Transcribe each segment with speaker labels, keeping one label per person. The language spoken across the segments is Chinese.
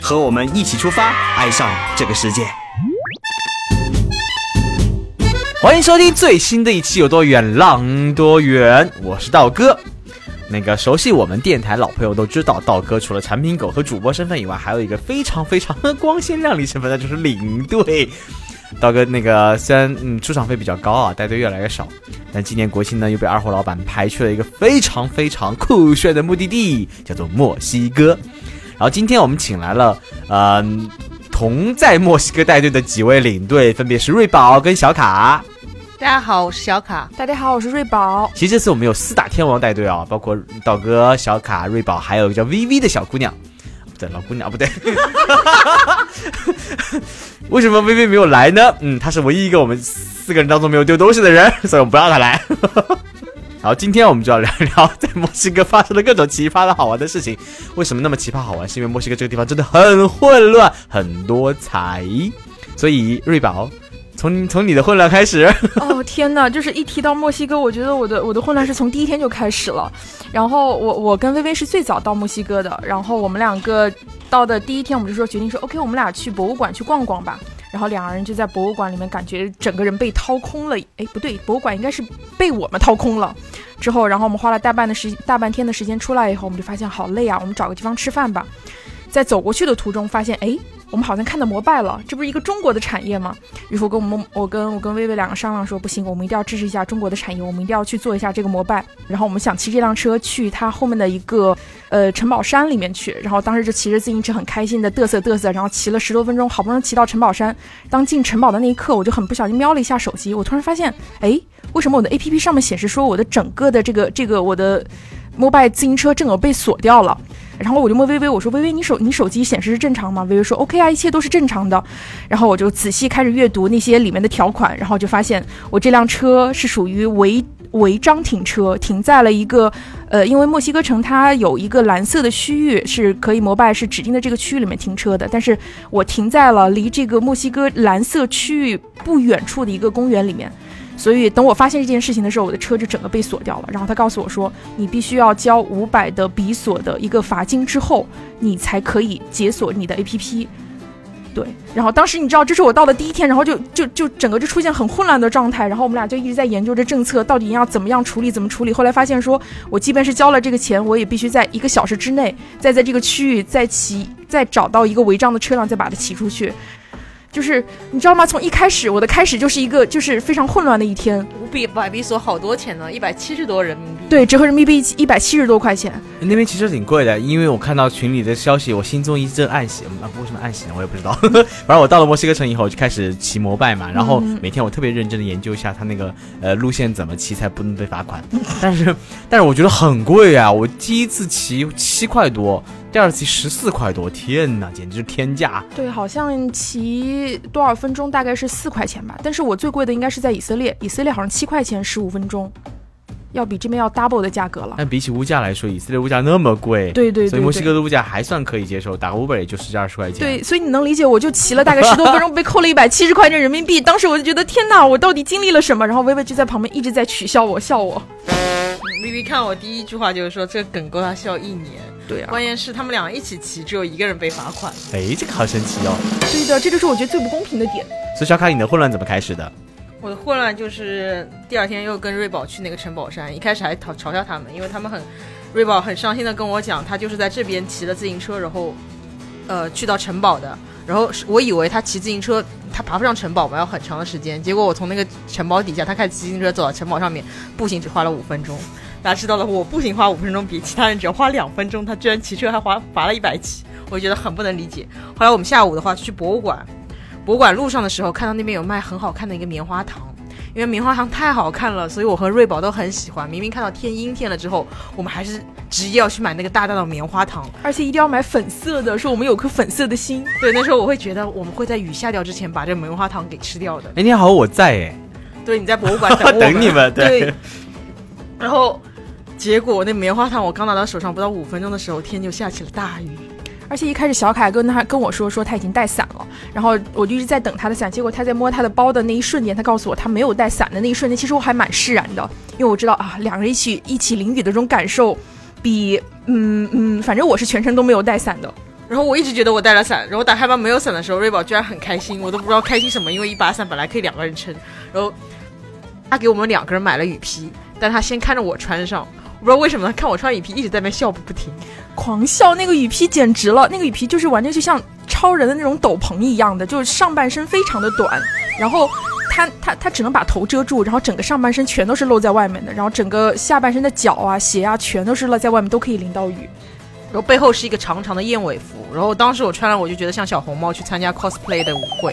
Speaker 1: 和我们一起出发，爱上这个世界。欢迎收听最新的一期《有多远浪多远》，我是道哥。那个熟悉我们电台老朋友都知道，道哥除了产品狗和主播身份以外，还有一个非常非常光鲜亮丽身份，那就是领队。道哥那个虽然嗯出场费比较高啊，带队越来越少，但今年国庆呢又被二货老板排去了一个非常非常酷炫的目的地，叫做墨西哥。然后今天我们请来了嗯同在墨西哥带队的几位领队，分别是瑞宝跟小卡。
Speaker 2: 大家好，我是小卡。
Speaker 3: 大家好，我是瑞宝。
Speaker 1: 其实这次我们有四大天王带队啊，包括道哥、小卡、瑞宝，还有一个叫 VV 的小姑娘。不对，老姑娘不对。为什么 VV 没有来呢？嗯，她是唯一一个我们四个人当中没有丢东西的人，所以我们不让她来。好，今天我们就要聊聊在墨西哥发生的各种奇葩的好玩的事情。为什么那么奇葩好玩？是因为墨西哥这个地方真的很混乱，很多彩。所以瑞宝。从从你的混乱开始
Speaker 3: 哦天哪！就是一提到墨西哥，我觉得我的我的混乱是从第一天就开始了。然后我我跟薇薇是最早到墨西哥的，然后我们两个到的第一天，我们就说决定说 OK，我们俩去博物馆去逛逛吧。然后两个人就在博物馆里面，感觉整个人被掏空了。哎，不对，博物馆应该是被我们掏空了。之后，然后我们花了大半的时大半天的时间出来以后，我们就发现好累啊，我们找个地方吃饭吧。在走过去的途中，发现哎。我们好像看到摩拜了，这不是一个中国的产业吗？于是我跟我们，我跟我跟薇薇两个商量说，不行，我们一定要支持一下中国的产业，我们一定要去做一下这个摩拜。然后我们想骑这辆车去它后面的一个呃城堡山里面去。然后当时就骑着自行车很开心的嘚瑟嘚瑟，然后骑了十多分钟，好不容易骑到城堡山。当进城堡的那一刻，我就很不小心瞄了一下手机，我突然发现，哎，为什么我的 A P P 上面显示说我的整个的这个这个我的摩拜自行车正好被锁掉了？然后我就问微微，我说微微，你手你手机显示是正常吗？微微说 OK 啊，一切都是正常的。然后我就仔细开始阅读那些里面的条款，然后就发现我这辆车是属于违违章停车，停在了一个呃，因为墨西哥城它有一个蓝色的区域是可以摩拜是指定的这个区域里面停车的，但是我停在了离这个墨西哥蓝色区域不远处的一个公园里面。所以等我发现这件事情的时候，我的车就整个被锁掉了。然后他告诉我说，你必须要交五百的比索的一个罚金之后，你才可以解锁你的 APP。对，然后当时你知道，这是我到的第一天，然后就就就整个就出现很混乱的状态。然后我们俩就一直在研究这政策到底要怎么样处理，怎么处理。后来发现说，我即便是交了这个钱，我也必须在一个小时之内，再在这个区域再骑，再找到一个违章的车辆，再把它骑出去。就是你知道吗？从一开始，我的开始就是一个就是非常混乱的一天。
Speaker 2: 五比百比索好多钱呢，一百七十多人民币。
Speaker 3: 对，折合人民币一百七十多块钱。
Speaker 1: 那边其实挺贵的，因为我看到群里的消息，我心中一阵暗喜。啊，为什么暗喜呢？我也不知道。反正我到了墨西哥城以后，就开始骑摩拜嘛，然后每天我特别认真的研究一下他那个呃路线怎么骑才不能被罚款。但是，但是我觉得很贵啊！我第一次骑七块多。第二次十四块多，天哪，简直是天价！
Speaker 3: 对，好像骑多少分钟大概是四块钱吧。但是我最贵的应该是在以色列，以色列好像七块钱十五分钟，要比这边要 double 的价格了。
Speaker 1: 但比起物价来说，以色列物价那么贵，
Speaker 3: 对对，
Speaker 1: 所以墨西哥的物价还算可以接受，打个 Uber 也就十几二十块钱。
Speaker 3: 对，所以你能理解，我就骑了大概十多分钟，被扣了一百七十块钱人民币。当时我就觉得天哪，我到底经历了什么？然后微微就在旁边一直在取笑我，笑我。
Speaker 2: 微微看我第一句话就是说，这个梗够他笑一年。
Speaker 3: 对啊，
Speaker 2: 关键是他们俩一起骑，只有一个人被罚款。
Speaker 1: 哎，这个好神奇哦。
Speaker 3: 对的，这就是我觉得最不公平的点。
Speaker 1: 所以小卡，你的混乱怎么开始的？
Speaker 2: 我的混乱就是第二天又跟瑞宝去那个城堡山，一开始还嘲嘲笑他们，因为他们很，瑞宝很伤心的跟我讲，他就是在这边骑了自行车，然后，呃，去到城堡的。然后我以为他骑自行车，他爬不上城堡嘛，要很长的时间。结果我从那个城堡底下，他开骑自行车走到城堡上面，步行只花了五分钟。大家知道了，我步行花五分钟，比其他人只要花两分钟，他居然骑车还花罚了一百起，我觉得很不能理解。后来我们下午的话去博物馆，博物馆路上的时候看到那边有卖很好看的一个棉花糖，因因为棉花糖太好看了，所以我和瑞宝都很喜欢。明明看到天阴天了之后，我们还是执意要去买那个大大的棉花糖。
Speaker 3: 而且一定要买粉色的，说我们有颗粉色的心。
Speaker 2: 对，那时候我会觉得我们会在雨下掉之前把这棉花糖给吃掉的。
Speaker 1: 哎，你好，我在哎，
Speaker 2: 对，你在博物馆等我
Speaker 1: 等你们，
Speaker 2: 对。然后，结果那棉花糖我刚拿到手上不到五分钟的时候，天就下起了大雨。
Speaker 3: 而且一开始小凯跟他跟我说说他已经带伞了，然后我就一直在等他的伞。结果他在摸他的包的那一瞬间，他告诉我他没有带伞的那一瞬间，其实我还蛮释然的，因为我知道啊，两个人一起一起淋雨的这种感受，比嗯嗯，反正我是全程都没有带伞的。
Speaker 2: 然后我一直觉得我带了伞，然后打开包没有伞的时候，瑞宝居然很开心，我都不知道开心什么，因为一把伞本来可以两个人撑。然后他给我们两个人买了雨披，但他先看着我穿上。我不知道为什么他看我穿雨披一直在那边笑不停，
Speaker 3: 狂笑。那个雨披简直了，那个雨披就是完全就像超人的那种斗篷一样的，就是上半身非常的短，然后他他他只能把头遮住，然后整个上半身全都是露在外面的，然后整个下半身的脚啊鞋啊全都是露在外面，都可以淋到雨。
Speaker 2: 然后背后是一个长长的燕尾服，然后当时我穿了，我就觉得像小红帽去参加 cosplay 的舞会。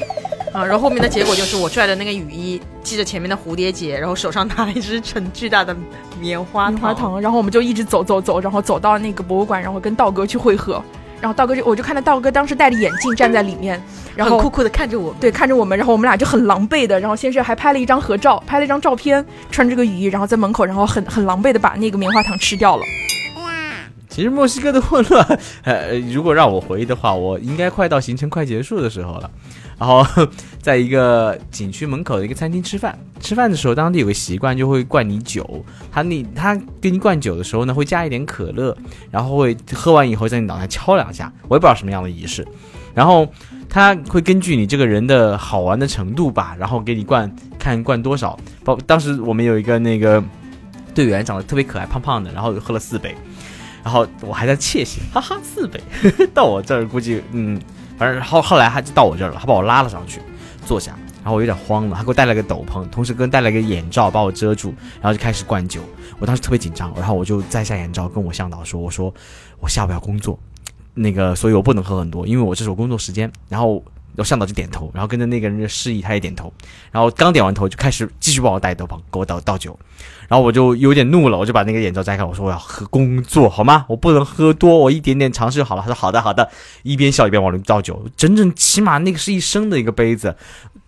Speaker 2: 啊，然后后面的结果就是我拽着那个雨衣，系着前面的蝴蝶结，然后手上拿了一只很巨大的棉花
Speaker 3: 棉花糖，然后我们就一直走走走，然后走到那个博物馆，然后跟道哥去会合。然后道哥就我就看到道哥当时戴着眼镜站在里面，然后
Speaker 2: 酷酷的看着我，
Speaker 3: 对，看着我们，然后我们俩就很狼狈的，然后先是还拍了一张合照，拍了一张照片，穿着个雨衣，然后在门口，然后很很狼狈的把那个棉花糖吃掉了。
Speaker 1: 其实墨西哥的混乱，呃，如果让我回忆的话，我应该快到行程快结束的时候了。然后，在一个景区门口的一个餐厅吃饭，吃饭的时候，当地有个习惯，就会灌你酒。他你他给你灌酒的时候呢，会加一点可乐，然后会喝完以后在你脑袋敲两下，我也不知道什么样的仪式。然后他会根据你这个人的好玩的程度吧，然后给你灌，看灌多少。包当时我们有一个那个队员长得特别可爱，胖胖的，然后喝了四杯，然后我还在窃喜，哈哈，四杯 到我这儿估计嗯。反正后后来他就到我这儿了，他把我拉了上去，坐下，然后我有点慌了，他给我戴了个斗篷，同时跟戴了个眼罩把我遮住，然后就开始灌酒。我当时特别紧张，然后我就摘下眼罩跟我向导说：“我说我下午要工作，那个所以我不能喝很多，因为我这是我工作时间。”然后我向导就点头，然后跟着那个人就示意，他也点头，然后刚点完头就开始继续帮我戴斗篷，给我倒倒酒。然后我就有点怒了，我就把那个眼罩摘开，我说我要喝工作好吗？我不能喝多，我一点点尝试就好了。他说好的好的，一边笑一边往里倒酒，整整起码那个是一升的一个杯子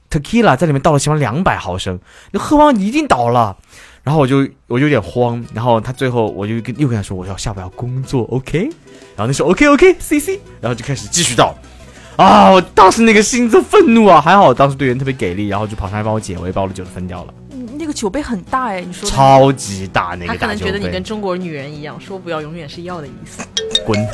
Speaker 1: ，tequila 在里面倒了起码两百毫升，你喝完一定倒了。然后我就我就有点慌，然后他最后我就跟又跟他说我要下午要工作，OK？然后那时候 OK OK C C，然后就开始继续倒。啊！我当时那个心就愤怒啊，还好当时队员特别给力，然后就跑上来帮我解围，把我的酒分掉了。
Speaker 3: 那个酒杯很大哎，你说
Speaker 1: 超级大那个
Speaker 2: 他可能觉得你跟中国女人一样，说不要永远是要的意思。
Speaker 1: 滚！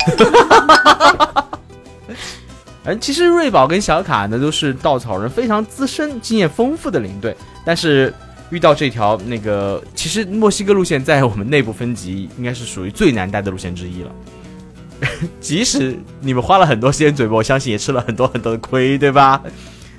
Speaker 1: 哎其实瑞宝跟小卡呢都是稻草人非常资深、经验丰富的领队，但是遇到这条那个，其实墨西哥路线在我们内部分级应该是属于最难带的路线之一了。即使你们花了很多时间准备，我相信也吃了很多很多的亏，对吧？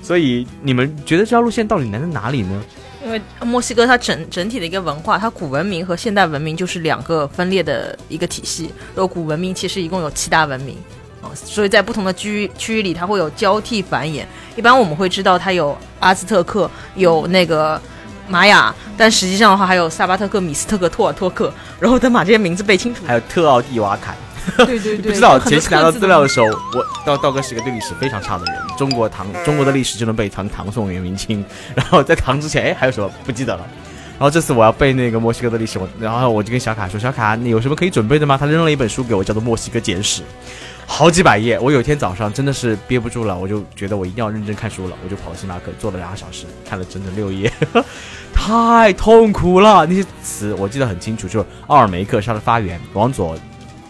Speaker 1: 所以你们觉得这条路线到底难在哪里呢？
Speaker 2: 因为墨西哥它整整体的一个文化，它古文明和现代文明就是两个分裂的一个体系。然后古文明其实一共有七大文明，啊，所以在不同的区域区域里，它会有交替繁衍。一般我们会知道它有阿兹特克，有那个玛雅，但实际上的话还有萨巴特克、米斯特克、托尔托克。然后等把这些名字背清楚，
Speaker 1: 还有特奥蒂瓦坎。
Speaker 3: 对 对对，
Speaker 1: 不知道前期拿到资料的时候，我道道哥是个对历史非常差的人。中国唐中国的历史就能背唐唐宋元明清，然后在唐之前，哎，还有什么不记得了？然后这次我要背那个墨西哥的历史，我然后我就跟小卡说：“小卡，你有什么可以准备的吗？”他扔了一本书给我，叫做《墨西哥简史》，好几百页。我有一天早上真的是憋不住了，我就觉得我一定要认真看书了，我就跑到星巴克坐了两个小时，看了整整六页，太痛苦了。那些词我记得很清楚，就是奥尔梅克是它的发源，往左。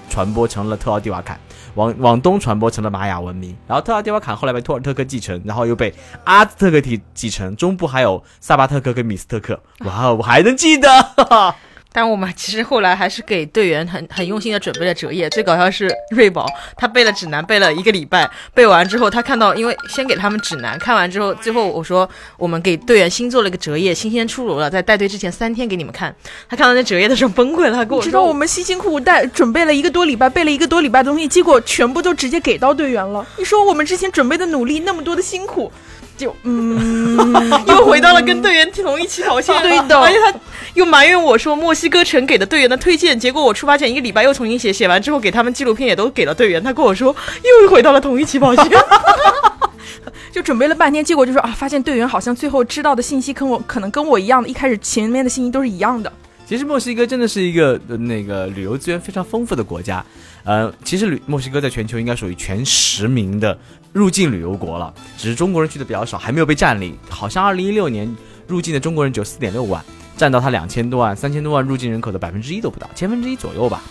Speaker 1: 传播成了特奥蒂瓦坎，往往东传播成了玛雅文明，然后特奥蒂瓦坎后来被托尔特克继承，然后又被阿兹特克体继承，中部还有萨巴特克跟米斯特克。哇，我还能记得。
Speaker 2: 但我们其实后来还是给队员很很用心的准备了折页。最搞笑是瑞宝，他背了指南背了一个礼拜，背完之后他看到，因为先给他们指南，看完之后，最后我说我们给队员新做了一个折页，新鲜出炉了，在带队之前三天给你们看。他看到那折页的时候崩溃了，他跟我说
Speaker 3: 知道我们辛辛苦苦带准备了一个多礼拜，背了一个多礼拜东西，结果全部都直接给到队员了。你说我们之前准备的努力，那么多的辛苦，就 嗯，
Speaker 2: 又回到了跟队员同一起跑线。
Speaker 3: 对的
Speaker 2: 而且他又埋怨我说墨西哥城给的队员的推荐，结果我出发前一个礼拜又重新写，写完之后给他们纪录片也都给了队员。他跟我说又回到了同一起跑线。
Speaker 3: 就准备了半天，结果就说啊，发现队员好像最后知道的信息跟我可能跟我一样的，一开始前面的信息都是一样的。
Speaker 1: 其实墨西哥真的是一个、呃那个旅游资源非常丰富的国家，呃，其实旅墨西哥在全球应该属于前十名的入境旅游国了，只是中国人去的比较少，还没有被占领。好像二零一六年入境的中国人只有四点六万，占到它两千多万、三千多万入境人口的百分之一都不到，千分之一左右吧。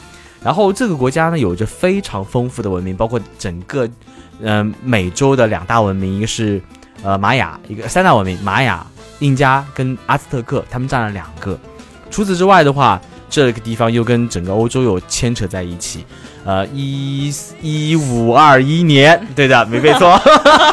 Speaker 1: 然后这个国家呢，有着非常丰富的文明，包括整个，嗯、美洲的两大文明，一个是呃玛雅，一个三大文明，玛雅、印加跟阿兹特克，他们占了两个。除此之外的话，这个地方又跟整个欧洲有牵扯在一起。呃，一一五二一年，对的，没背错，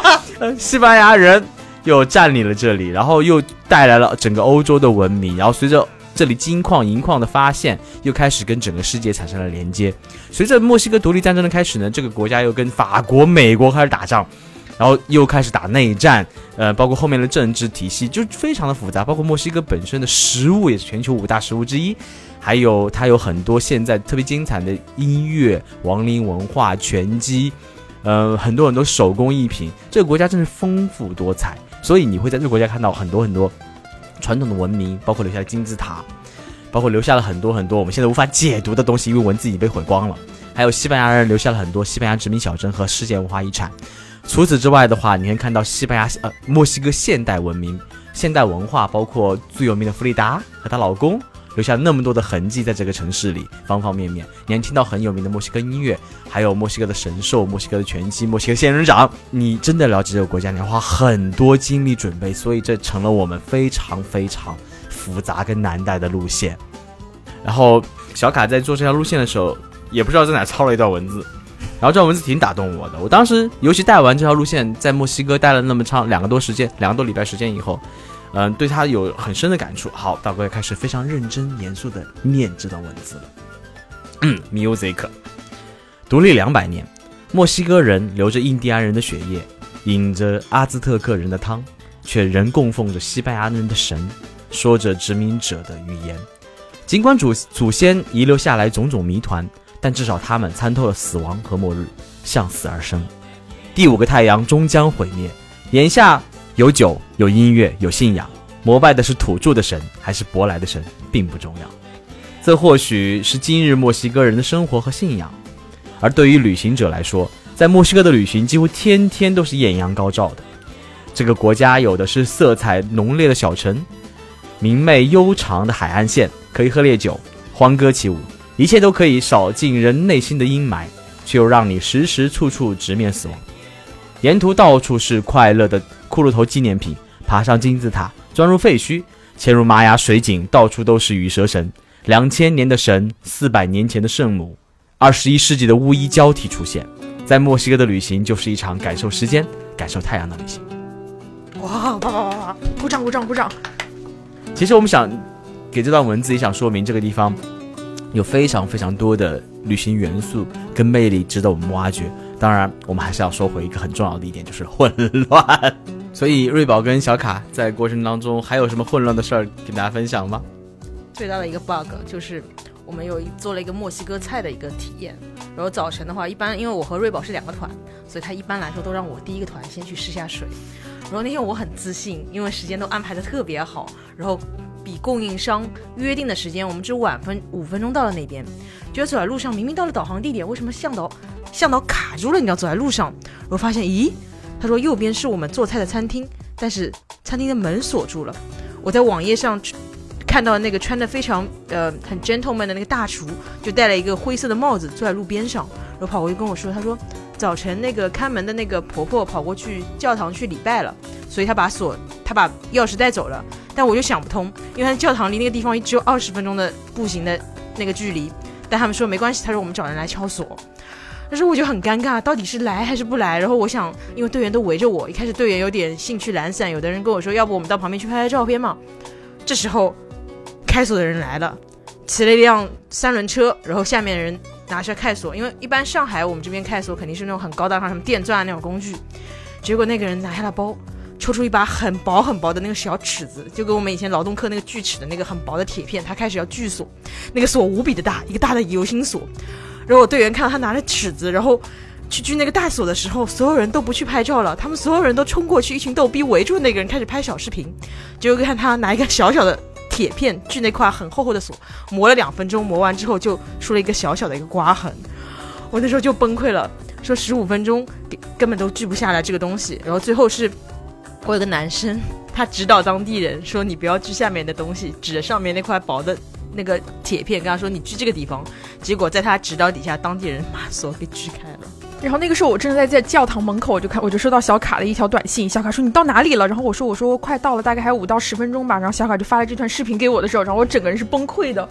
Speaker 1: 西班牙人又占领了这里，然后又带来了整个欧洲的文明，然后随着这里金矿、银矿的发现，又开始跟整个世界产生了连接。随着墨西哥独立战争的开始呢，这个国家又跟法国、美国开始打仗，然后又开始打内战，呃，包括后面的政治体系就非常的复杂，包括墨西哥本身的食物也是全球五大食物之一，还有它有很多现在特别精彩的音乐、亡灵文化、拳击，呃，很多很多手工艺品，这个国家真是丰富多彩，所以你会在这个国家看到很多很多传统的文明，包括留下的金字塔，包括留下了很多很多我们现在无法解读的东西，因为文字已经被毁光了。还有西班牙人留下了很多西班牙殖民小镇和世界文化遗产。除此之外的话，你可以看到西班牙呃墨西哥现代文明、现代文化，包括最有名的弗里达和她老公留下那么多的痕迹在这个城市里，方方面面。你能听到很有名的墨西哥音乐，还有墨西哥的神兽、墨西哥的拳击、墨西哥仙人掌。你真的了解这个国家，你要花很多精力准备，所以这成了我们非常非常复杂跟难带的路线。然后小卡在做这条路线的时候，也不知道在哪抄了一段文字，然后这段文字挺打动我的。我当时尤其带完这条路线，在墨西哥待了那么长两个多时间，两个多礼拜时间以后，嗯、对他有很深的感触。好，大哥也开始非常认真严肃的念这段文字了。，music，独立两百年，墨西哥人流着印第安人的血液，饮着阿兹特克人的汤，却仍供奉着西班牙人的神，说着殖民者的语言。尽管祖祖先遗留下来种种谜团，但至少他们参透了死亡和末日，向死而生。第五个太阳终将毁灭。眼下有酒，有音乐，有信仰，膜拜的是土著的神还是舶来的神，并不重要。这或许是今日墨西哥人的生活和信仰。而对于旅行者来说，在墨西哥的旅行几乎天天都是艳阳高照的。这个国家有的是色彩浓烈的小城，明媚悠长的海岸线，可以喝烈酒、欢歌起舞，一切都可以扫尽人内心的阴霾，却又让你时时处处直面死亡。沿途到处是快乐的骷髅头纪念品，爬上金字塔，钻入废墟，潜入玛雅水井，到处都是羽蛇神，两千年的神，四百年前的圣母，二十一世纪的巫医交替出现。在墨西哥的旅行就是一场感受时间、感受太阳的旅行。
Speaker 3: 哇，啪啪啪啪，鼓掌鼓掌鼓掌！
Speaker 1: 其实我们想给这段文字也想说明，这个地方有非常非常多的旅行元素跟魅力值得我们挖掘。当然，我们还是要说回一个很重要的一点，就是混乱。所以，瑞宝跟小卡在过程当中还有什么混乱的事儿跟大家分享吗？
Speaker 2: 最大的一个 bug 就是我们有做了一个墨西哥菜的一个体验，然后早晨的话，一般因为我和瑞宝是两个团，所以他一般来说都让我第一个团先去试下水。然后那天我很自信，因为时间都安排的特别好，然后比供应商约定的时间，我们只晚分五分钟到了那边。觉得走在路上，明明到了导航地点，为什么向导向导卡住了？你知道，走在路上，我发现，咦，他说右边是我们做菜的餐厅，但是餐厅的门锁住了。我在网页上看到那个穿的非常呃很 gentleman 的那个大厨，就戴了一个灰色的帽子坐在路边上，然后跑过去跟我说，他说早晨那个看门的那个婆婆跑过去教堂去礼拜了，所以她把锁，她把钥匙带走了。但我就想不通，因为他教堂离那个地方只有二十分钟的步行的那个距离，但他们说没关系，他说我们找人来敲锁。但是我就很尴尬，到底是来还是不来？然后我想，因为队员都围着我，一开始队员有点兴趣懒散，有的人跟我说，要不我们到旁边去拍拍照片嘛。这时候，开锁的人来了，骑了一辆三轮车，然后下面人拿下开锁，因为一般上海我们这边开锁肯定是那种很高大上，什么电钻那种工具。结果那个人拿下了包，抽出一把很薄很薄的那个小尺子，就跟我们以前劳动课那个锯齿的那个很薄的铁片，他开始要锯锁，那个锁无比的大，一个大的油心锁。然后我队员看到他拿着尺子，然后去锯那个大锁的时候，所有人都不去拍照了，他们所有人都冲过去，一群逗逼围住那个人开始拍小视频。结果看他拿一个小小的铁片锯那块很厚厚的锁，磨了两分钟，磨完之后就出了一个小小的一个刮痕。我那时候就崩溃了，说十五分钟根本都锯不下来这个东西。然后最后是我有个男生，他指导当地人说：“你不要锯下面的东西，指着上面那块薄的。”那个铁片跟他说你锯这个地方，结果在他指导底下，当地人把锁给锯开了。
Speaker 3: 然后那个时候我正在在教堂门口，我就看我就收到小卡的一条短信，小卡说你到哪里了？然后我说我说快到了，大概还有五到十分钟吧。然后小卡就发了这段视频给我的时候，然后我整个人是崩溃的。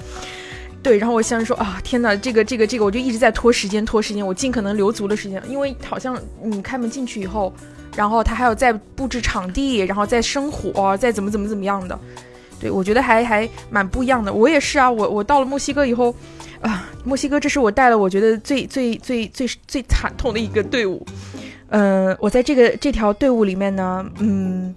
Speaker 3: 对，然后我想说啊，天哪，这个这个这个，我就一直在拖时间拖时间，我尽可能留足了时间，因为好像你开门进去以后，然后他还要再布置场地，然后再生火，再怎么怎么怎么样的。对，我觉得还还蛮不一样的。我也是啊，我我到了墨西哥以后，啊，墨西哥这是我带了我觉得最最最最最惨痛的一个队伍。嗯，我在这个这条队伍里面呢，嗯，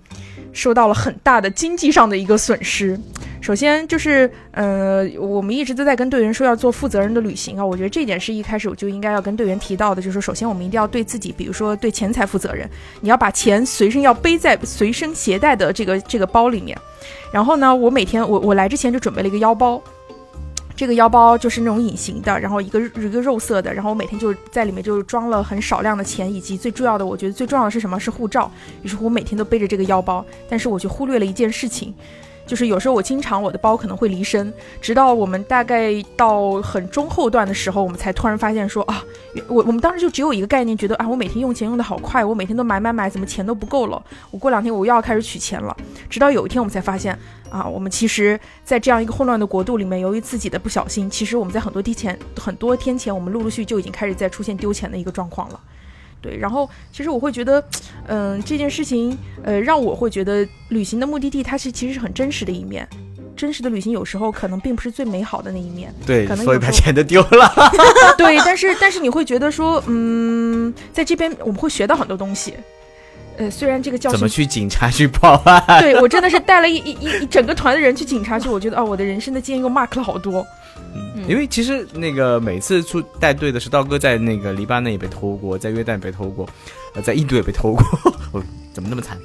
Speaker 3: 受到了很大的经济上的一个损失。首先就是，呃，我们一直都在跟队员说要做负责任的旅行啊。我觉得这点是一开始我就应该要跟队员提到的，就是首先我们一定要对自己，比如说对钱财负责任，你要把钱随身要背在随身携带的这个这个包里面。然后呢，我每天我我来之前就准备了一个腰包，这个腰包就是那种隐形的，然后一个一个肉色的，然后我每天就在里面就是装了很少量的钱，以及最重要的，我觉得最重要的是什么？是护照。于是乎，我每天都背着这个腰包，但是我就忽略了一件事情。就是有时候我经常我的包可能会离身，直到我们大概到很中后段的时候，我们才突然发现说啊，我我们当时就只有一个概念，觉得啊，我每天用钱用的好快，我每天都买买买，怎么钱都不够了？我过两天我又要开始取钱了。直到有一天我们才发现啊，我们其实，在这样一个混乱的国度里面，由于自己的不小心，其实我们在很多天前很多天前，我们陆陆续续就已经开始在出现丢钱的一个状况了。对，然后其实我会觉得，嗯，这件事情，呃，让我会觉得旅行的目的地它是其实是很真实的一面，真实的旅行有时候可能并不是最美好的那一面，
Speaker 1: 对，
Speaker 3: 可能
Speaker 1: 所以把钱都丢了。
Speaker 3: 对，但是但是你会觉得说，嗯，在这边我们会学到很多东西，呃，虽然这个教
Speaker 1: 怎么去警察局报案？
Speaker 3: 对我真的是带了一一一一整个团的人去警察局，我觉得哦，我的人生的经验又 mark 了好多。
Speaker 1: 嗯，因为其实那个每次出带队的是刀哥，在那个黎巴嫩也被偷过，在约旦被偷过，呃，在印度也被偷过，我怎么那么惨？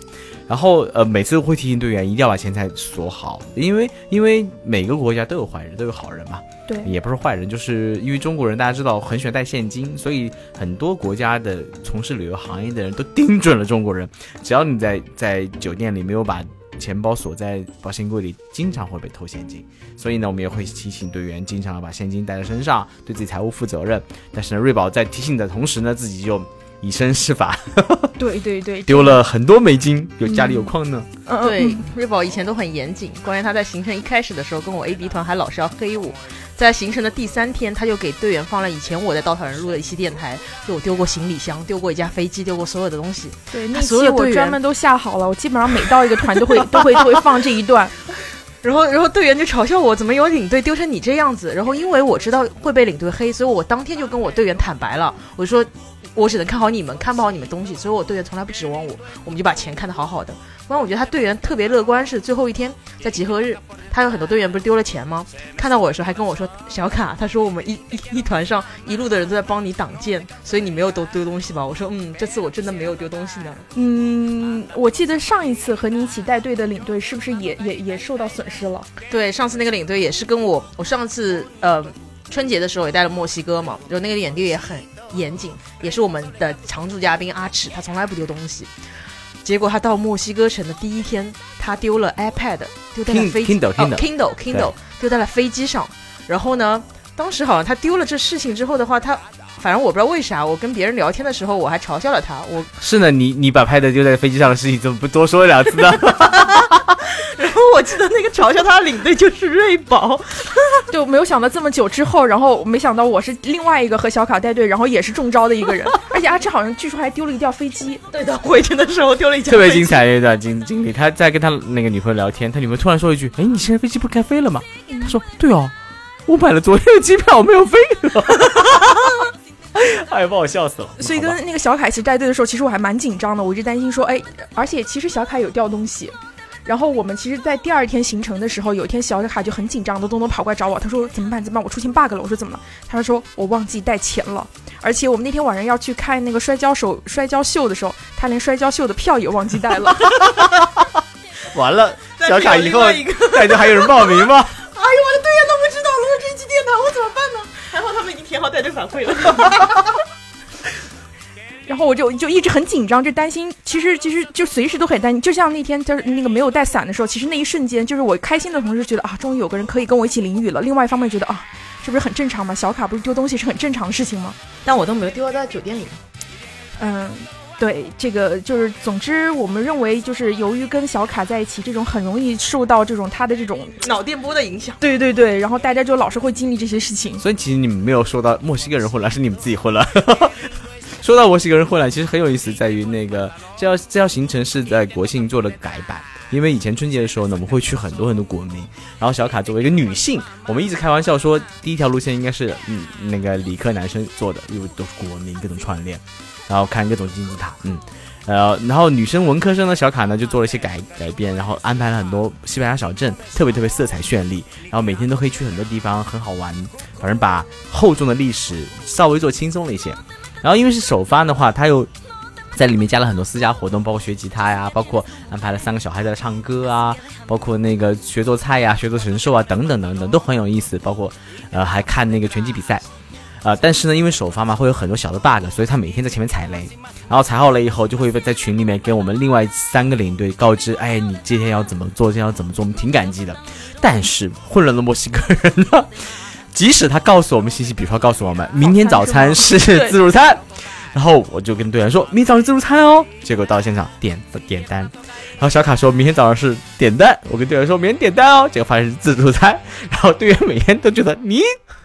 Speaker 1: 然后呃，每次会提醒队员一定要把钱财锁好，因为因为每个国家都有坏人，都有好人嘛。
Speaker 3: 对，
Speaker 1: 也不是坏人，就是因为中国人大家知道很喜欢带现金，所以很多国家的从事旅游行业的人都盯准了中国人，只要你在在酒店里没有把。钱包锁在保险柜里，经常会被偷现金，所以呢，我们也会提醒队员，经常要把现金带在身上，对自己财务负责任。但是呢，瑞宝在提醒的同时呢，自己就以身试法，
Speaker 3: 对对对，
Speaker 1: 丢了很多美金，有家里有矿呢。
Speaker 2: 嗯对，瑞宝以前都很严谨，关于他在行程一开始的时候，跟我 A B 团还老是要黑我。在行程的第三天，他就给队员放了以前我在稻草人录的一期电台，就我丢过行李箱，丢过一架飞机，丢过所有的东西。
Speaker 3: 对，那期我专门都下好了，我基本上每到一个团 都会都会都会放这一段。
Speaker 2: 然后然后队员就嘲笑我，怎么有领队丢成你这样子？然后因为我知道会被领队黑，所以我当天就跟我队员坦白了，我说我只能看好你们，看不好你们东西，所以我队员从来不指望我，我们就把钱看得好好的。不然我觉得他队员特别乐观，是最后一天在集合日，他有很多队员不是丢了钱吗？看到我的时候还跟我说小卡，他说我们一一一团上一路的人都在帮你挡箭，所以你没有都丢东西吧？我说嗯，这次我真的没有丢东西呢。
Speaker 3: 嗯，我记得上一次和你一起带队的领队是不是也也也受到损失了？
Speaker 2: 对，上次那个领队也是跟我，我上次呃春节的时候也带了墨西哥嘛，就那个领队也很严谨，也是我们的常驻嘉宾阿尺，他从来不丢东西。结果他到墨西哥城的第一天，他丢了 iPad，丢在了飞机，Kindle，Kindle，Kindle，丢在了飞机上。然后呢，当时好像他丢了这事情之后的话，他反正我不知道为啥，我跟别人聊天的时候，我还嘲笑了他。我
Speaker 1: 是呢，你你把 Pad 丢在飞机上的事情，怎么不多说两次呢？
Speaker 2: 我记得那个嘲笑他的领队就是瑞宝，
Speaker 3: 就没有想到这么久之后，然后没想到我是另外一个和小卡带队，然后也是中招的一个人，而且阿志好像据说还丢了一架飞机。
Speaker 2: 对的，回程的时候丢了一架，
Speaker 1: 特别精。彩的一段经经历。他在跟他那个女朋友聊天，他女朋友突然说一句：“哎，你现在飞机不该飞了吗？”他说：“对哦，我买了昨天的机票，我没有飞。”哎呀，把我笑死了。
Speaker 3: 所以跟那个小凯一起带队的时候，其实我还蛮紧张的，我一直担心说，哎，而且其实小凯有掉东西。然后我们其实，在第二天行程的时候，有一天小卡就很紧张的东东跑过来找我，他说怎么办怎么办，我出现 bug 了。我说怎么了？他说我忘记带钱了，而且我们那天晚上要去看那个摔跤手 摔跤秀的时候，他连摔跤秀的票也忘记带了。
Speaker 1: 完了，小卡以后带队还有人报名吗？
Speaker 2: 哎呦，我的队员都不知道，如果这一期电台我怎么办呢？还好他们已经填好带队反馈了。
Speaker 3: 然后我就就一直很紧张，就担心，其实其实就随时都很担心。就像那天就是那个没有带伞的时候，其实那一瞬间，就是我开心的同时觉得啊，终于有个人可以跟我一起淋雨了。另外一方面觉得啊，这不是很正常吗？小卡不是丢东西是很正常的事情吗？
Speaker 2: 但我都没有丢到酒店里。
Speaker 3: 嗯，对，这个就是，总之我们认为就是由于跟小卡在一起，这种很容易受到这种他的这种，
Speaker 2: 脑电波的影响。
Speaker 3: 对对对，然后大家就老是会经历这些事情。
Speaker 1: 所以其实你们没有说到墨西哥人混乱，是你们自己混乱。说到墨西哥人混乱，其实很有意思，在于那个这条这条行程是在国庆做了改版。因为以前春节的时候呢，我们会去很多很多国民，然后小卡作为一个女性，我们一直开玩笑说，第一条路线应该是嗯那个理科男生做的，因为都是国民各种串联，然后看各种金字塔，嗯，呃，然后女生文科生的小卡呢就做了一些改改变，然后安排了很多西班牙小镇，特别特别色彩绚丽，然后每天都可以去很多地方，很好玩，反正把厚重的历史稍微做轻松了一些。然后因为是首发的话，他又在里面加了很多私家活动，包括学吉他呀，包括安排了三个小孩在唱歌啊，包括那个学做菜呀、学做神兽啊等等等等，都很有意思。包括呃还看那个拳击比赛。啊、但是呢，因为首发嘛，会有很多小的 bug，所以他每天在前面踩雷，然后踩好了以后，就会在群里面给我们另外三个领队告知，哎，你今天要怎么做，今天要怎么做，我们挺感激的。但是混乱的墨西哥人呢，即使他告诉我们信息，比如说告诉我们明天早餐是自助餐，然后我就跟队员说，明天早上自助餐哦。结果到现场点点单，然后小卡说明天早上是点单，我跟队员说明天点单哦，结果发现是自助餐，然后队员每天都觉得你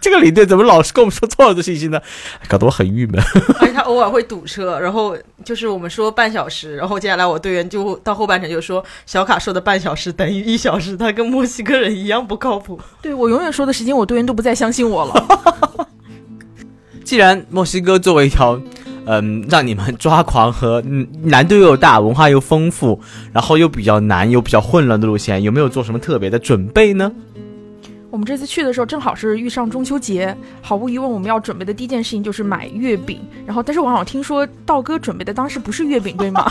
Speaker 1: 这个领队怎么老是跟我们说错了的信息呢？搞得我很郁闷。
Speaker 2: 而且他偶尔会堵车，然后就是我们说半小时，然后接下来我队员就到后半程就说小卡说的半小时等于一小时，他跟墨西哥人一样不靠谱。
Speaker 3: 对我永远说的时间，我队员都不再相信我了。
Speaker 1: 既然墨西哥作为一条，嗯，让你们抓狂和嗯难度又大、文化又丰富，然后又比较难又比较混乱的路线，有没有做什么特别的准备呢？
Speaker 3: 我们这次去的时候正好是遇上中秋节，毫无疑问我们要准备的第一件事情就是买月饼。然后，但是我好像听说道哥准备的当时不是月饼，对吗？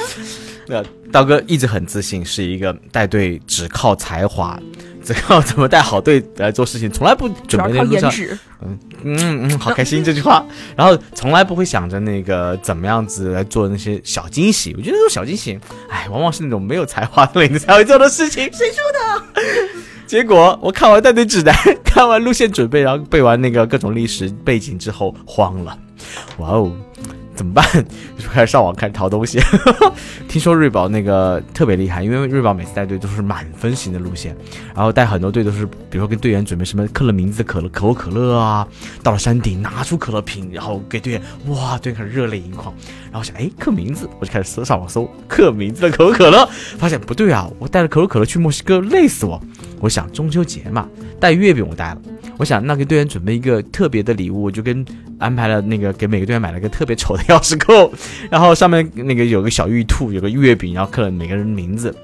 Speaker 1: 那，道哥一直很自信，是一个带队只靠才华，只靠怎么带好队来做事情，从来不准备那路上。
Speaker 3: 颜值。
Speaker 1: 嗯嗯，好开心这句话。然后从来不会想着那个怎么样子来做那些小惊喜。我觉得那种小惊喜，哎，往往是那种没有才华的人才会做的事情。
Speaker 2: 谁说的？
Speaker 1: 结果我看完带队指南，看完路线准备，然后背完那个各种历史背景之后，慌了。哇哦，怎么办？就开始上网开始淘东西。听说瑞宝那个特别厉害，因为瑞宝每次带队都是满分型的路线，然后带很多队都是，比如说跟队员准备什么刻了名字的可乐可口可乐啊，到了山顶拿出可乐瓶，然后给队员，哇，队员开始热泪盈眶。然后想，哎，刻名字，我就开始搜上网搜刻名字的可口可乐，发现不对啊，我带着可口可乐去墨西哥累死我。我想中秋节嘛，带月饼我带了。我想那给队员准备一个特别的礼物，我就跟安排了那个给每个队员买了个特别丑的钥匙扣，然后上面那个有个小玉兔，有个月饼，然后刻了每个人的名字，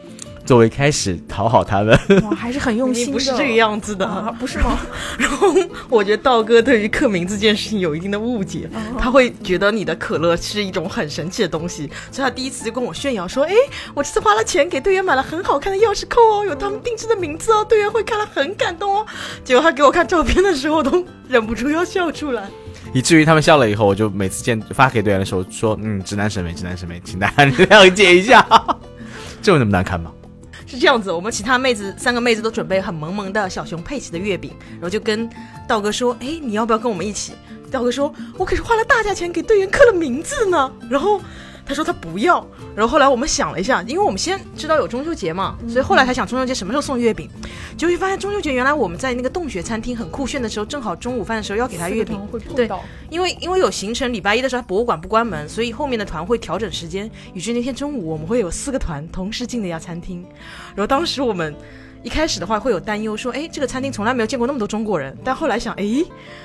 Speaker 1: 作为开始讨好他们。
Speaker 3: 哇，还是很用心的。
Speaker 2: 不是这个样子的。
Speaker 3: 啊，不是吗？
Speaker 2: 然后我觉得道哥对于刻名字这件事情有一定的误解，他会觉得你的可乐是一种很神奇的东西，所以他第一次就跟我炫耀说：“哎，我这次花了钱给队员买了很好看的钥匙扣哦，有他们定制的名字哦，队员会看了很感动哦。”结果他给我看照片的时候，都忍不住要笑出来。
Speaker 1: 以至于他们笑了以后，我就每次见发给队员的时候说：“嗯，直男审美，直男审美，请大家谅解一下。” 这有那么难看吗？
Speaker 2: 是这样子，我们其他妹子三个妹子都准备很萌萌的小熊佩奇的月饼，然后就跟道哥说：“哎，你要不要跟我们一起？”道哥说：“我可是花了大价钱给队员刻了名字呢。”然后他说他不要。然后后来我们想了一下，因为我们先知道有中秋节嘛，所以后来才想中秋节什么时候送月饼。结果发现中秋节原来我们在那个洞穴餐厅很酷炫的时候，正好中午饭的时候要给他月饼。对，因为因为有行程，礼拜一的时候博物馆不关门，所以后面的团会调整时间，以至于那天中午我们会有四个团同时进那家餐厅。然后当时我们。一开始的话会有担忧，说，哎，这个餐厅从来没有见过那么多中国人。但后来想，哎，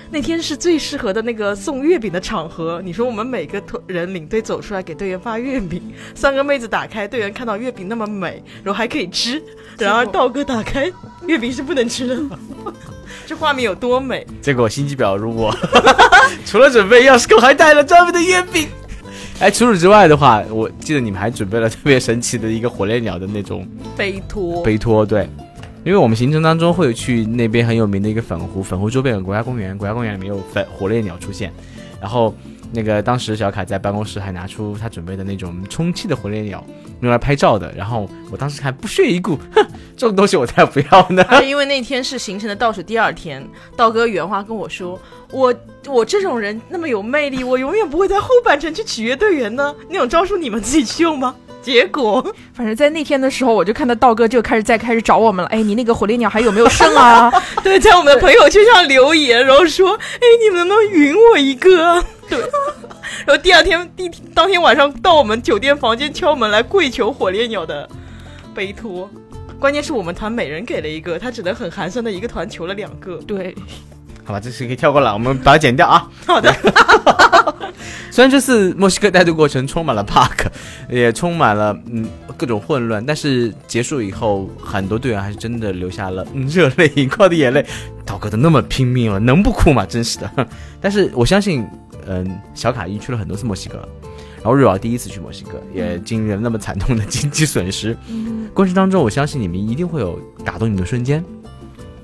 Speaker 2: 那天是最适合的那个送月饼的场合。你说我们每个人领队走出来给队员发月饼，三个妹子打开，队员看到月饼那么美，然后还可以吃。然而道哥打开月饼是不能吃的，这画面有多美？
Speaker 1: 结果心机婊如我，除了准备钥匙扣，还带了专门的月饼。哎，除此之外的话，我记得你们还准备了特别神奇的一个火烈鸟的那种
Speaker 2: 背托，
Speaker 1: 背托对。因为我们行程当中会去那边很有名的一个粉湖，粉湖周边有国家公园，国家公园里面有粉火烈鸟出现，然后那个当时小卡在办公室还拿出他准备的那种充气的火烈鸟用来拍照的，然后我当时还不屑一顾，哼，这种东西 我才不要呢。
Speaker 2: 因为那天是行程的倒数第二天，道哥原话跟我说，我我这种人那么有魅力，我永远不会在后半程去取悦队员呢，那种招数你们自己去用吗？结果，
Speaker 3: 反正在那天的时候，我就看到道哥就开始在开始找我们了。哎，你那个火烈鸟还有没有剩啊？
Speaker 2: 对，在我们的朋友圈上留言，然后说，哎，你们能不能匀我一个？对。然后第二天第当天晚上到我们酒店房间敲门来跪求火烈鸟的背托，关键是我们团每人给了一个，他只能很寒酸的一个团求了两个。
Speaker 3: 对。
Speaker 1: 好吧，这次可以跳过了，我们把它剪掉啊。
Speaker 2: 好的。
Speaker 1: 虽然这次墨西哥带队过程充满了 bug，也充满了嗯各种混乱，但是结束以后，很多队员还是真的流下了热泪盈眶的眼泪。道哥都那么拼命了，能不哭吗？真是的。但是我相信，嗯，小卡已经去了很多次墨西哥，然后瑞尔第一次去墨西哥，也经历了那么惨痛的经济损失。过程当中，我相信你们一定会有打动你的瞬间。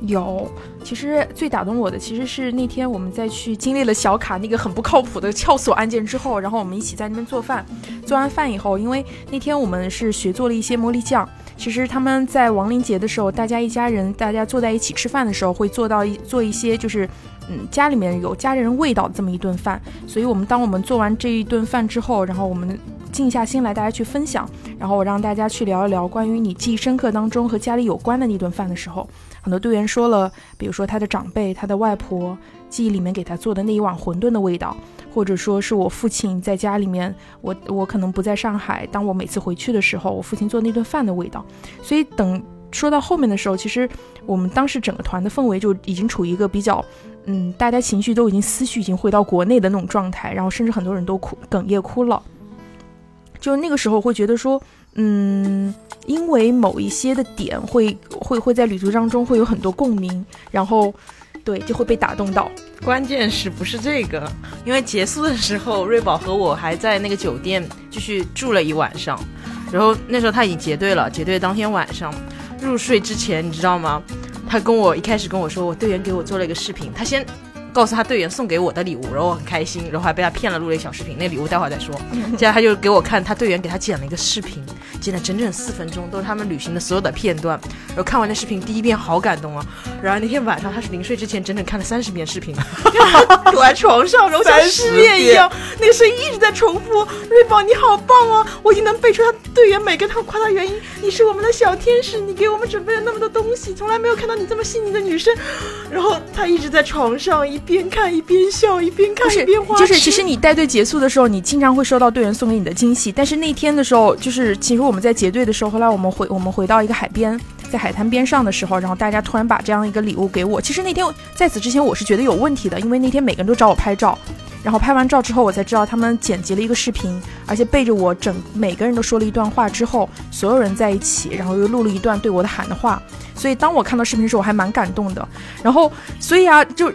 Speaker 3: 有，其实最打动我的其实是那天我们在去经历了小卡那个很不靠谱的撬锁案件之后，然后我们一起在那边做饭，做完饭以后，因为那天我们是学做了一些魔力酱，其实他们在亡灵节的时候，大家一家人大家坐在一起吃饭的时候，会做到一做一些就是嗯家里面有家里人味道这么一顿饭，所以我们当我们做完这一顿饭之后，然后我们静下心来大家去分享，然后我让大家去聊一聊关于你记忆深刻当中和家里有关的那顿饭的时候。很多队员说了，比如说他的长辈、他的外婆记忆里面给他做的那一碗馄饨的味道，或者说是我父亲在家里面，我我可能不在上海，当我每次回去的时候，我父亲做那顿饭的味道。所以等说到后面的时候，其实我们当时整个团的氛围就已经处于一个比较，嗯，大家情绪都已经思绪已经回到国内的那种状态，然后甚至很多人都哭哽咽哭了。就那个时候会觉得说。嗯，因为某一些的点会会会在旅途当中会有很多共鸣，然后对就会被打动到。
Speaker 2: 关键是不是这个？因为结束的时候，瑞宝和我还在那个酒店继续住了一晚上，然后那时候他已经结队了。结队当天晚上入睡之前，你知道吗？他跟我一开始跟我说，我队员给我做了一个视频，他先。告诉他队员送给我的礼物，然后我很开心，然后还被他骗了录了一小视频。那礼物待会儿再说。接下来他就给我看他队员给他剪了一个视频，剪了整整四分钟，都是他们旅行的所有的片段。然后看完那视频，第一遍好感动啊。然后那天晚上他是临睡之前整整看了三十遍视频，躲在床上，然后像失恋一样，那个声音一直在重复：“瑞宝你好棒啊！我已经能背出他队员每个他夸他原因。你是我们的小天使，你给我们准备了那么多东西，从来没有看到你这么细腻的女生。”然后他一直在床上一。边看一边笑，一边看一边花
Speaker 3: 就是，其实你带队结束的时候，你经常会收到队员送给你的惊喜。但是那天的时候，就是其实我们在结队的时候，后来我们回我们回到一个海边，在海滩边上的时候，然后大家突然把这样一个礼物给我。其实那天在此之前，我是觉得有问题的，因为那天每个人都找我拍照，然后拍完照之后，我才知道他们剪辑了一个视频，而且背着我整每个人都说了一段话之后，所有人在一起，然后又录了一段对我的喊的话。所以当我看到视频的时候，我还蛮感动的。然后，所以啊，就。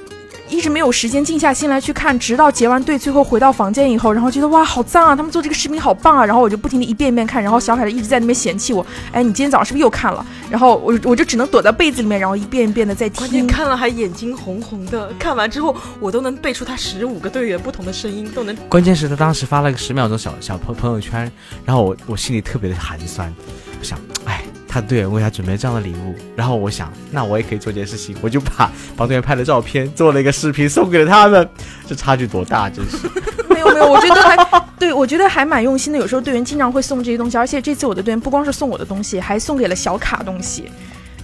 Speaker 3: 一直没有时间静下心来去看，直到结完队，最后回到房间以后，然后觉得哇，好赞啊！他们做这个视频好棒啊！然后我就不停的一遍一遍看，然后小海一直在那边嫌弃我，哎，你今天早上是不是又看了？然后我我就只能躲在被子里面，然后一遍一遍的在听。
Speaker 2: 关键看了还眼睛红红的，看完之后我都能背出他十五个队员不同的声音，都能。
Speaker 1: 关键是他当时发了个十秒钟小小朋朋友圈，然后我我心里特别的寒酸，我想，哎。他队员为他准备这样的礼物，然后我想，那我也可以做件事情，我就把帮队员拍的照片做了一个视频送给了他们，这差距多大，真是。
Speaker 3: 没 有没有，我觉得还对我觉得还蛮用心的。有时候队员经常会送这些东西，而且这次我的队员不光是送我的东西，还送给了小卡东西。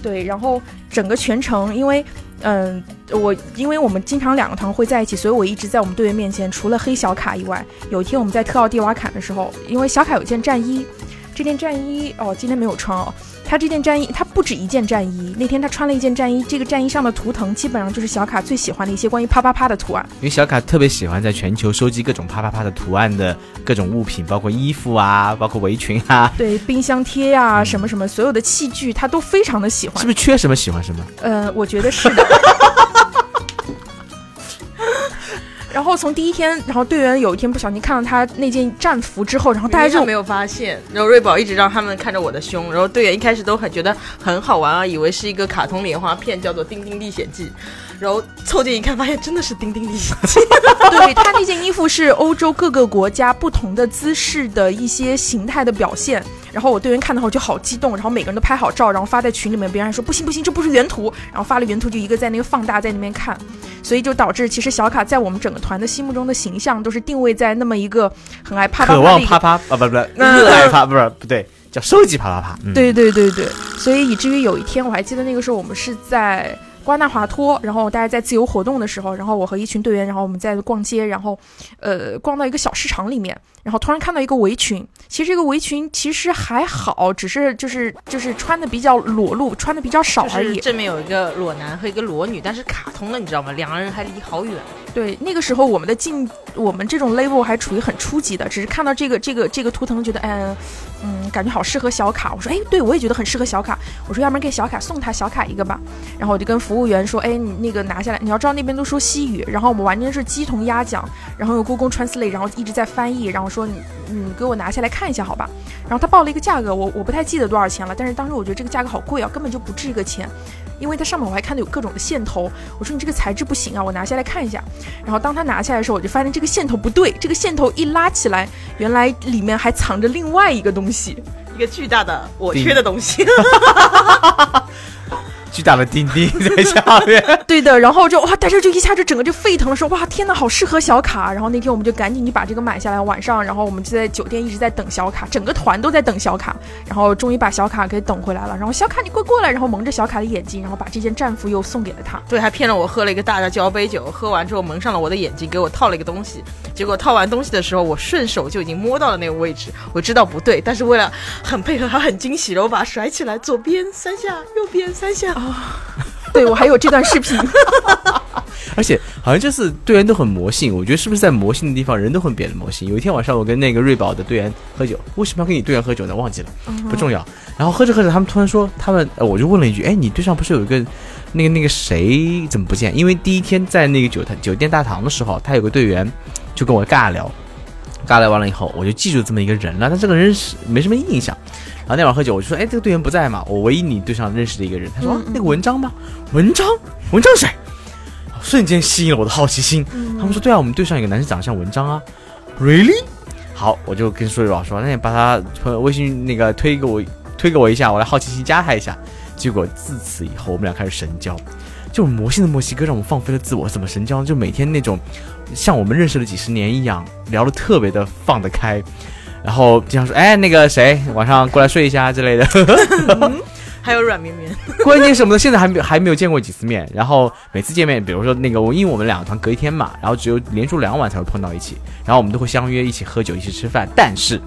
Speaker 3: 对，然后整个全程，因为嗯，我因为我们经常两个团会在一起，所以我一直在我们队员面前，除了黑小卡以外，有一天我们在特奥蒂瓦坎的时候，因为小卡有件战衣，这件战衣哦，今天没有穿哦。他这件战衣，他不止一件战衣。那天他穿了一件战衣，这个战衣上的图腾基本上就是小卡最喜欢的一些关于啪啪啪的图案。
Speaker 1: 因为小卡特别喜欢在全球收集各种啪啪啪的图案的各种物品，包括衣服啊，包括围裙啊，
Speaker 3: 对，冰箱贴呀，什么什么，所有的器具他都非常的喜欢。
Speaker 1: 是不是缺什么喜欢什么？
Speaker 3: 呃，我觉得是的。然后从第一天，然后队员有一天不小心看到他那件战服之后，然后大家就
Speaker 2: 没有发现。然后瑞宝一直让他们看着我的胸，然后队员一开始都很觉得很好玩啊，以为是一个卡通连环片，叫做《丁丁历险记》。然后凑近一看，发现真的是《丁丁历险记》。
Speaker 3: 对他那件衣服是欧洲各个国家不同的姿势的一些形态的表现。然后我队员看到后就好激动，然后每个人都拍好照，然后发在群里面。别人还说不行不行，这不是原图。然后发了原图，就一个在那个放大在那边看，所以就导致其实小卡在我们整个团的心目中的形象都是定位在那么一个很爱啪啪啪、
Speaker 1: 渴望啪啪啊不不不，热 爱啪不是不对，叫收集啪啪啪。
Speaker 3: 对对对对，所以以至于有一天我还记得那个时候我们是在。瓜纳华托，然后大家在自由活动的时候，然后我和一群队员，然后我们在逛街，然后，呃，逛到一个小市场里面，然后突然看到一个围裙。其实这个围裙其实还好，只是就是就是穿的比较裸露，穿的比较少而已。
Speaker 2: 正面有一个裸男和一个裸女，但是卡通的，你知道吗？两个人还离好远。
Speaker 3: 对，那个时候我们的进，我们这种 level 还处于很初级的，只是看到这个这个这个图腾，觉得嗯嗯，感觉好适合小卡。我说，哎，对我也觉得很适合小卡。我说，要不然给小卡送他小卡一个吧。然后我就跟服务员说，哎，你那个拿下来，你要知道那边都说西语，然后我们完全是鸡同鸭讲，然后用 Google Translate，然后一直在翻译，然后说你你给我拿下来看一下好吧。然后他报了一个价格，我我不太记得多少钱了，但是当时我觉得这个价格好贵啊，根本就不值这个钱。因为它上面我还看到有各种的线头，我说你这个材质不行啊，我拿下来看一下。然后当他拿下来的时候，我就发现这个线头不对，这个线头一拉起来，原来里面还藏着另外一个东西，
Speaker 2: 一个巨大的我缺的东西。
Speaker 1: 巨大的钉钉 在下面，
Speaker 3: 对的，然后就哇，但是就一下就整个就沸腾了，说哇天呐，好适合小卡。然后那天我们就赶紧去把这个买下来，晚上，然后我们就在酒店一直在等小卡，整个团都在等小卡，然后终于把小卡给等回来了。然后小卡你快过来，然后蒙着小卡的眼睛，然后把这件战服又送给了他。
Speaker 2: 对，还骗了我喝了一个大的交杯酒，喝完之后蒙上了我的眼睛，给我套了一个东西。结果套完东西的时候，我顺手就已经摸到了那个位置，我知道不对，但是为了很配合，还很惊喜，然后把它甩起来，左边三下，右边三下啊。
Speaker 3: 对，我还有这段视频，
Speaker 1: 而且好像这次队员都很魔性，我觉得是不是在魔性的地方，人都会变得魔性。有一天晚上，我跟那个瑞宝的队员喝酒，为什么要跟你队员喝酒呢？忘记了，不重要。然后喝着喝着，他们突然说，他们，我就问了一句，哎，你队上不是有一个那个那个谁怎么不见？因为第一天在那个酒台酒店大堂的时候，他有个队员就跟我尬聊，尬聊完了以后，我就记住这么一个人了，但这个人是没什么印象。然后那晚喝酒，我就说：“哎，这个队员不在嘛？我唯一你队上认识的一个人。”他说：“那个文章吗？文章，文章谁？”瞬间吸引了我的好奇心。他们说：“对啊，我们队上有个男生长得像文章啊。”Really？好，我就跟苏瑞宝说：“那你把他微信那个推给我，推给我一下，我来好奇心加他一下。”结果自此以后，我们俩开始神交。就是魔性的墨西哥让我们放飞了自我，怎么神交？就每天那种像我们认识了几十年一样，聊得特别的放得开。然后经常说，哎，那个谁，晚上过来睡一下之类的。
Speaker 2: 还有软绵绵。
Speaker 1: 关键是我们现在还没还没有见过几次面。然后每次见面，比如说那个我，因为我们两个团隔一天嘛，然后只有连住两晚才会碰到一起。然后我们都会相约一起喝酒，一起吃饭。但是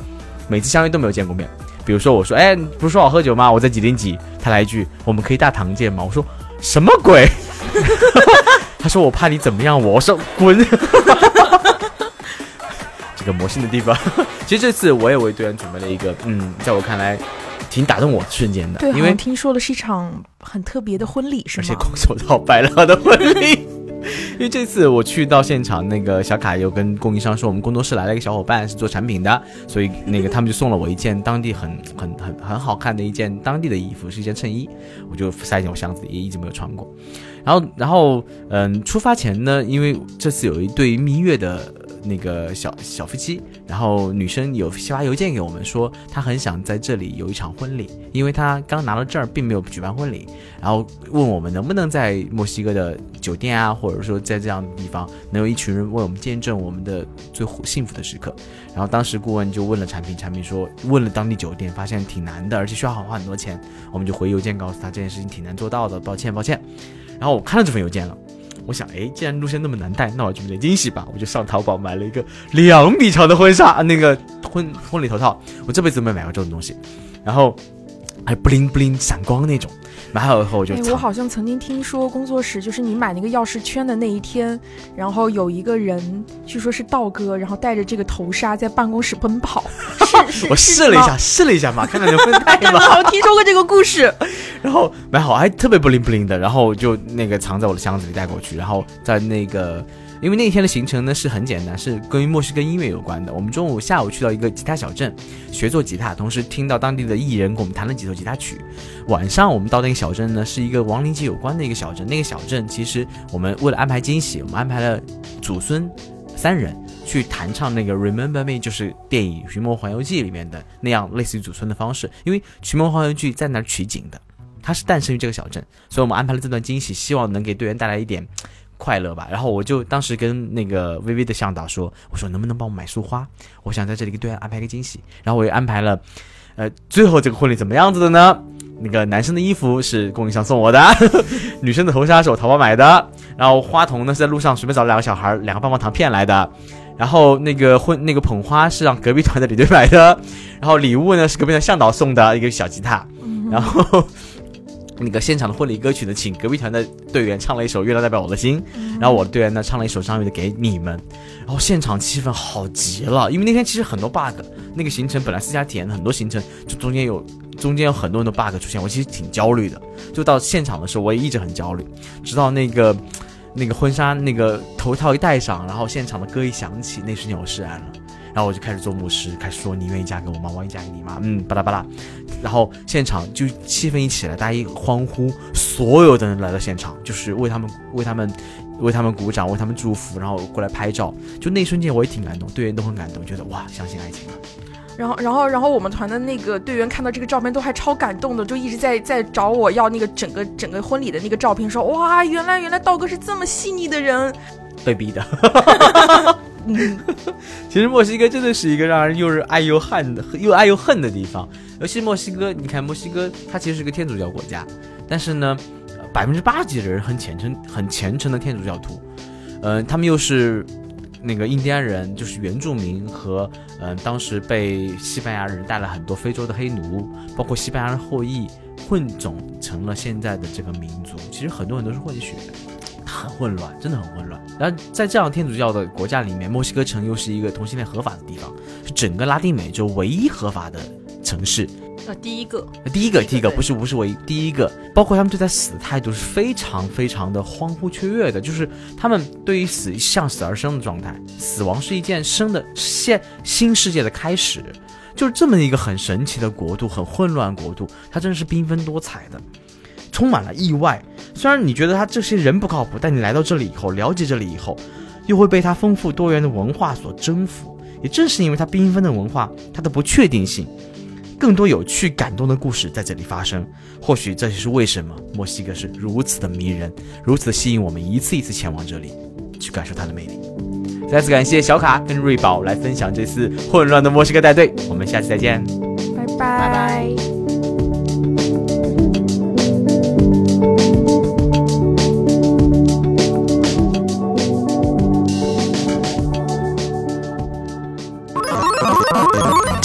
Speaker 1: 每次相约都没有见过面。比如说我说，哎，不是说好喝酒吗？我在几零几？他来一句，我们可以大堂见吗？我说什么鬼？他说我怕你怎么样我？我说滚。这个魔性的地方，其实这次我也为队员准备了一个，嗯，在我看来挺打动我的瞬间的。
Speaker 3: 对，
Speaker 1: 因为
Speaker 3: 听说了是一场很特别的婚礼，是吗？
Speaker 1: 而且空手套白了的婚礼。因为这次我去到现场，那个小卡又跟供应商说，我们工作室来了一个小伙伴是做产品的，所以那个他们就送了我一件当地很很很很好看的一件当地的衣服，是一件衬衣，我就塞进我箱子里，也一直没有穿过。然后，然后，嗯，出发前呢，因为这次有一对蜜月的。那个小小夫妻，然后女生有发邮件给我们说，她很想在这里有一场婚礼，因为她刚拿了证儿，并没有举办婚礼，然后问我们能不能在墨西哥的酒店啊，或者说在这样的地方，能有一群人为我们见证我们的最幸福的时刻。然后当时顾问就问了产品，产品说问了当地酒店，发现挺难的，而且需要花很多钱。我们就回邮件告诉他这件事情挺难做到的，抱歉抱歉。然后我看到这份邮件了。我想，哎，既然路线那么难带，那我就点惊喜吧。我就上淘宝买了一个两米长的婚纱，那个婚婚礼头套，我这辈子都没买过这种东西。然后还不灵不灵闪光那种。买好以后我就。
Speaker 3: 我好像曾经听说工作室就是你买那个钥匙圈的那一天，然后有一个人，据说是道哥，然后带着这个头纱在办公室奔跑。是是。
Speaker 1: 我试了一下，试了一下嘛，看看能不能带吗？
Speaker 3: 我听说过这个故事。
Speaker 1: 然后买好还特别不灵不灵的，然后就那个藏在我的箱子里带过去，然后在那个。因为那天的行程呢是很简单，是跟墨西哥音乐有关的。我们中午、下午去到一个吉他小镇学做吉他，同时听到当地的艺人给我们弹了几首吉他曲。晚上我们到那个小镇呢，是一个亡灵节有关的一个小镇。那个小镇其实我们为了安排惊喜，我们安排了祖孙三人去弹唱那个《Remember Me》，就是电影《寻梦环游记》里面的那样类似于祖孙的方式。因为《寻梦环游记》在那儿取景的，它是诞生于这个小镇，所以我们安排了这段惊喜，希望能给队员带来一点。快乐吧，然后我就当时跟那个微微的向导说，我说能不能帮我买束花？我想在这里给队员安排个惊喜。然后我又安排了，呃，最后这个婚礼怎么样子的呢？那个男生的衣服是供应商送我的，女生的头纱是我淘宝买的，然后花童呢是在路上随便找了两个小孩，两个棒棒糖骗来的，然后那个婚那个捧花是让隔壁团的李队买的，然后礼物呢是隔壁的向导送的一个小吉他，然后。那个现场的婚礼歌曲呢，请隔壁团的队员唱了一首《月亮代表我的心》，然后我的队员呢唱了一首张宇的《给你们》，然后现场气氛好极了。因为那天其实很多 bug，那个行程本来私下体验的很多行程，就中间有中间有很多很多 bug 出现，我其实挺焦虑的。就到现场的时候，我也一直很焦虑，直到那个那个婚纱那个头套一戴上，然后现场的歌一响起，那瞬间我释然了。然后我就开始做牧师，开始说你愿意嫁给我吗？我愿意嫁给你吗？嗯，巴拉巴拉。然后现场就气氛一起来，大家一欢呼，所有的人来到现场，就是为他们为他们为他们鼓掌，为他们祝福，然后过来拍照。就那一瞬间我也挺感动，队员都很感动，觉得哇，相信爱情了。
Speaker 3: 然后然后然后我们团的那个队员看到这个照片都还超感动的，就一直在在找我要那个整个整个婚礼的那个照片，说哇，原来原来道哥是这么细腻的人，
Speaker 1: 被逼的。其实墨西哥真的是一个让人又是爱又恨的，又爱又恨的地方。尤其墨西哥，你看墨西哥，它其实是个天主教国家，但是呢，百分之八十几的人很虔诚、很虔诚的天主教徒。嗯，他们又是那个印第安人，就是原住民和嗯，当时被西班牙人带了很多非洲的黑奴，包括西班牙人后裔混种成了现在的这个民族。其实很多人都是混血。很混乱，真的很混乱。然后在这样天主教的国家里面，墨西哥城又是一个同性恋合法的地方，是整个拉丁美洲唯一合法的城市。
Speaker 2: 呃，第一个，
Speaker 1: 第一个，第一个，不是不是唯一，第一个。包括他们对待死的态度是非常非常的欢呼雀跃的，就是他们对于死向死而生的状态，死亡是一件生的现新世界的开始，就是这么一个很神奇的国度，很混乱国度，它真的是缤纷多彩的。充满了意外，虽然你觉得他这些人不靠谱，但你来到这里以后，了解这里以后，又会被他丰富多元的文化所征服。也正是因为他缤纷的文化，他的不确定性，更多有趣感动的故事在这里发生。或许这就是为什么墨西哥是如此的迷人，如此的吸引我们一次一次前往这里去感受它的魅力。再次感谢小卡跟瑞宝来分享这次混乱的墨西哥带队，我们下期再见，
Speaker 3: 拜拜。